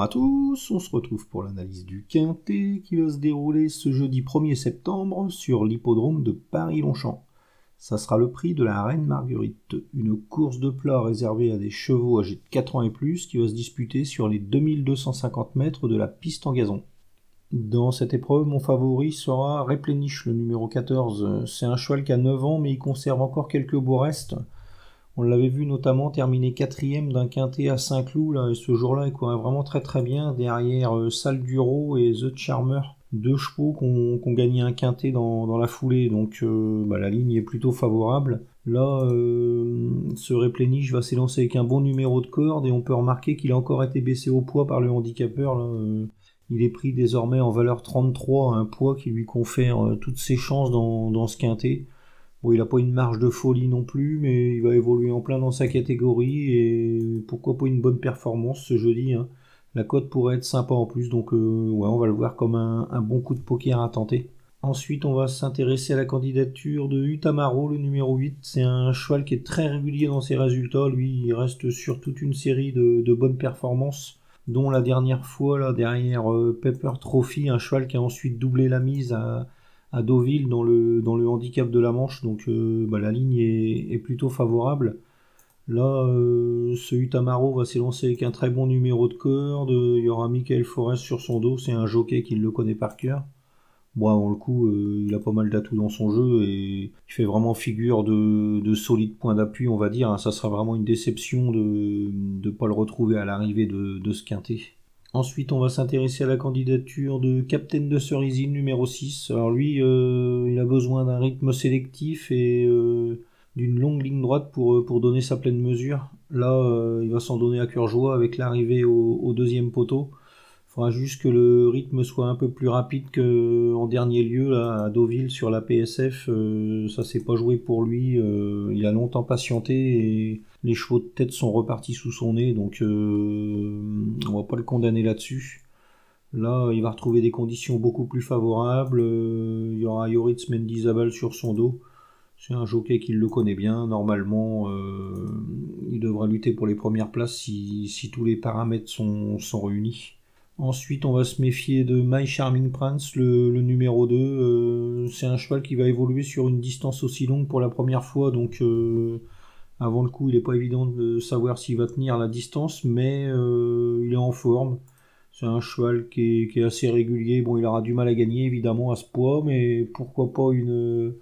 Bonjour à tous, on se retrouve pour l'analyse du Quintet qui va se dérouler ce jeudi 1er septembre sur l'hippodrome de Paris-Longchamp. Ça sera le prix de la Reine Marguerite, une course de plat réservée à des chevaux âgés de 4 ans et plus qui va se disputer sur les 2250 mètres de la piste en gazon. Dans cette épreuve, mon favori sera Repléniche, le numéro 14. C'est un cheval qui a 9 ans mais il conserve encore quelques beaux restes. On l'avait vu notamment terminer quatrième d'un quintet à Saint-Cloud, ce jour-là, il courait vraiment très très bien derrière euh, Sal Duro et The Charmer, deux chevaux qui ont gagné un quintet dans, la foulée, donc euh, bah, la ligne est plutôt favorable. Là, euh, ce Repléniche va s'élancer avec un bon numéro de corde et on peut remarquer qu'il a encore été baissé au poids par le handicapeur. il est pris désormais en valeur 33, un poids qui lui confère toutes ses chances dans ce quintet. Bon, il n'a pas une marge de folie non plus, mais il va évoluer en plein dans sa catégorie et pourquoi pas une bonne performance ce jeudi. Hein. La cote pourrait être sympa en plus, donc euh, ouais, on va le voir comme un, bon coup de poker à tenter. Ensuite, on va s'intéresser à la candidature de Utamaro, le numéro 8. C'est un cheval qui est très régulier dans ses résultats. Lui, il reste sur toute une série de, bonnes performances, dont la dernière fois, là, derrière euh, Pepper Trophy, un cheval qui a ensuite doublé la mise à, à Deauville dans le, handicap de la Manche, donc euh, bah, la ligne est, plutôt favorable. Là, euh, ce Utamaro va s'élancer avec un très bon numéro de corde. Il y aura Michael Forest sur son dos, c'est un jockey qui le connaît par cœur. Bon, avant le coup, euh, il a pas mal d'atouts dans son jeu et il fait vraiment figure de, de solide point d'appui, on va dire. Ça sera vraiment une déception de ne pas le retrouver à l'arrivée de, de ce quintet. Ensuite, on va s'intéresser à la candidature de Captain de Cerisy numéro 6. Alors lui, euh, il a besoin d'un rythme sélectif et euh, d'une longue ligne droite pour, euh, pour donner sa pleine mesure. Là, il va s'en donner à cœur joie avec l'arrivée au, deuxième poteau. Faudra juste que le rythme soit un peu plus rapide qu'en dernier lieu là, à Deauville sur la PSF. ça s'est pas joué pour lui. il a longtemps patienté et les chevaux de tête sont repartis sous son nez, donc euh, on va pas le condamner là-dessus. Là, il va retrouver des conditions beaucoup plus favorables. Euh, il y aura Yoritz Mendizabal sur son dos. C'est un jockey qui le connaît bien. Normalement, euh, il devra lutter pour les premières places si, tous les paramètres sont, réunis. Ensuite, on va se méfier de My Charming Prince, le, numéro 2. c'est un cheval qui va évoluer sur une distance aussi longue pour la première fois, donc avant le coup, il n'est pas évident de savoir s'il va tenir la distance, mais euh, il est en forme. C'est un cheval qui est, assez régulier. Bon, il aura du mal à gagner évidemment à ce poids, mais pourquoi pas une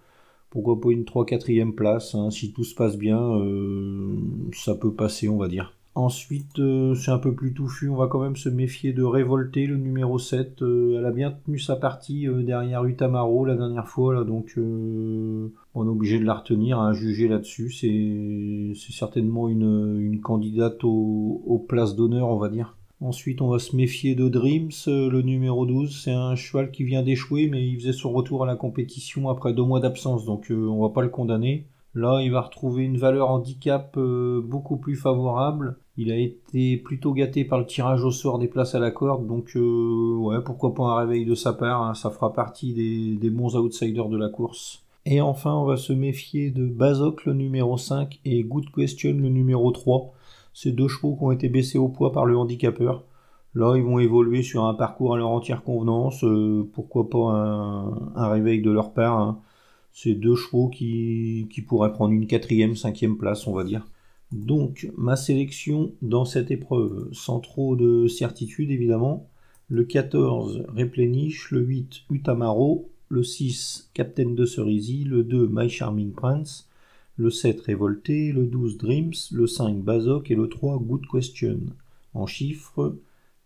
pourquoi pas une 3-4ème place. Hein. Si tout se passe bien, euh, ça peut passer, on va dire. Ensuite, euh, c'est un peu plus touffu, on va quand même se méfier de Révolter, le numéro 7. elle a bien tenu sa partie derrière Utamaro la dernière fois, là, donc on est obligé de la retenir, à juger là-dessus. C'est certainement une, candidate aux, places d'honneur, on va dire. Ensuite, on va se méfier de Dreams, le numéro 12. C'est un cheval qui vient d'échouer, mais il faisait son retour à la compétition après deux mois d'absence, donc euh, on va pas le condamner. Là, il va retrouver une valeur handicap euh, beaucoup plus favorable. Il a été plutôt gâté par le tirage au sort des places à la corde, donc euh, ouais, pourquoi pas un réveil de sa part. Hein. ça fera partie des bons outsiders de la course. Et enfin, on va se méfier de Bazoc le numéro 5 et Good Question le numéro 3. Ces deux chevaux qui ont été baissés au poids par le handicapeur. Là, ils vont évoluer sur un parcours à leur entière convenance. Euh, pourquoi pas un, réveil de leur part. Hein. Ces deux chevaux qui, qui pourraient prendre une quatrième, cinquième place, on va dire. Donc, ma sélection dans cette épreuve, sans trop de certitude évidemment. Le 14, Repléniche. Le 8, Utamaro le 6 Captain de Cerisy, le 2 My Charming Prince, le 7 Révolté, le 12 Dreams, le 5 Bazoc et le 3 Good Question. En chiffres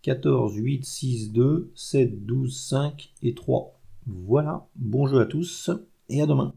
14, 8, 6, 2, 7, 12, 5 et 3. Voilà, bon jeu à tous et à demain.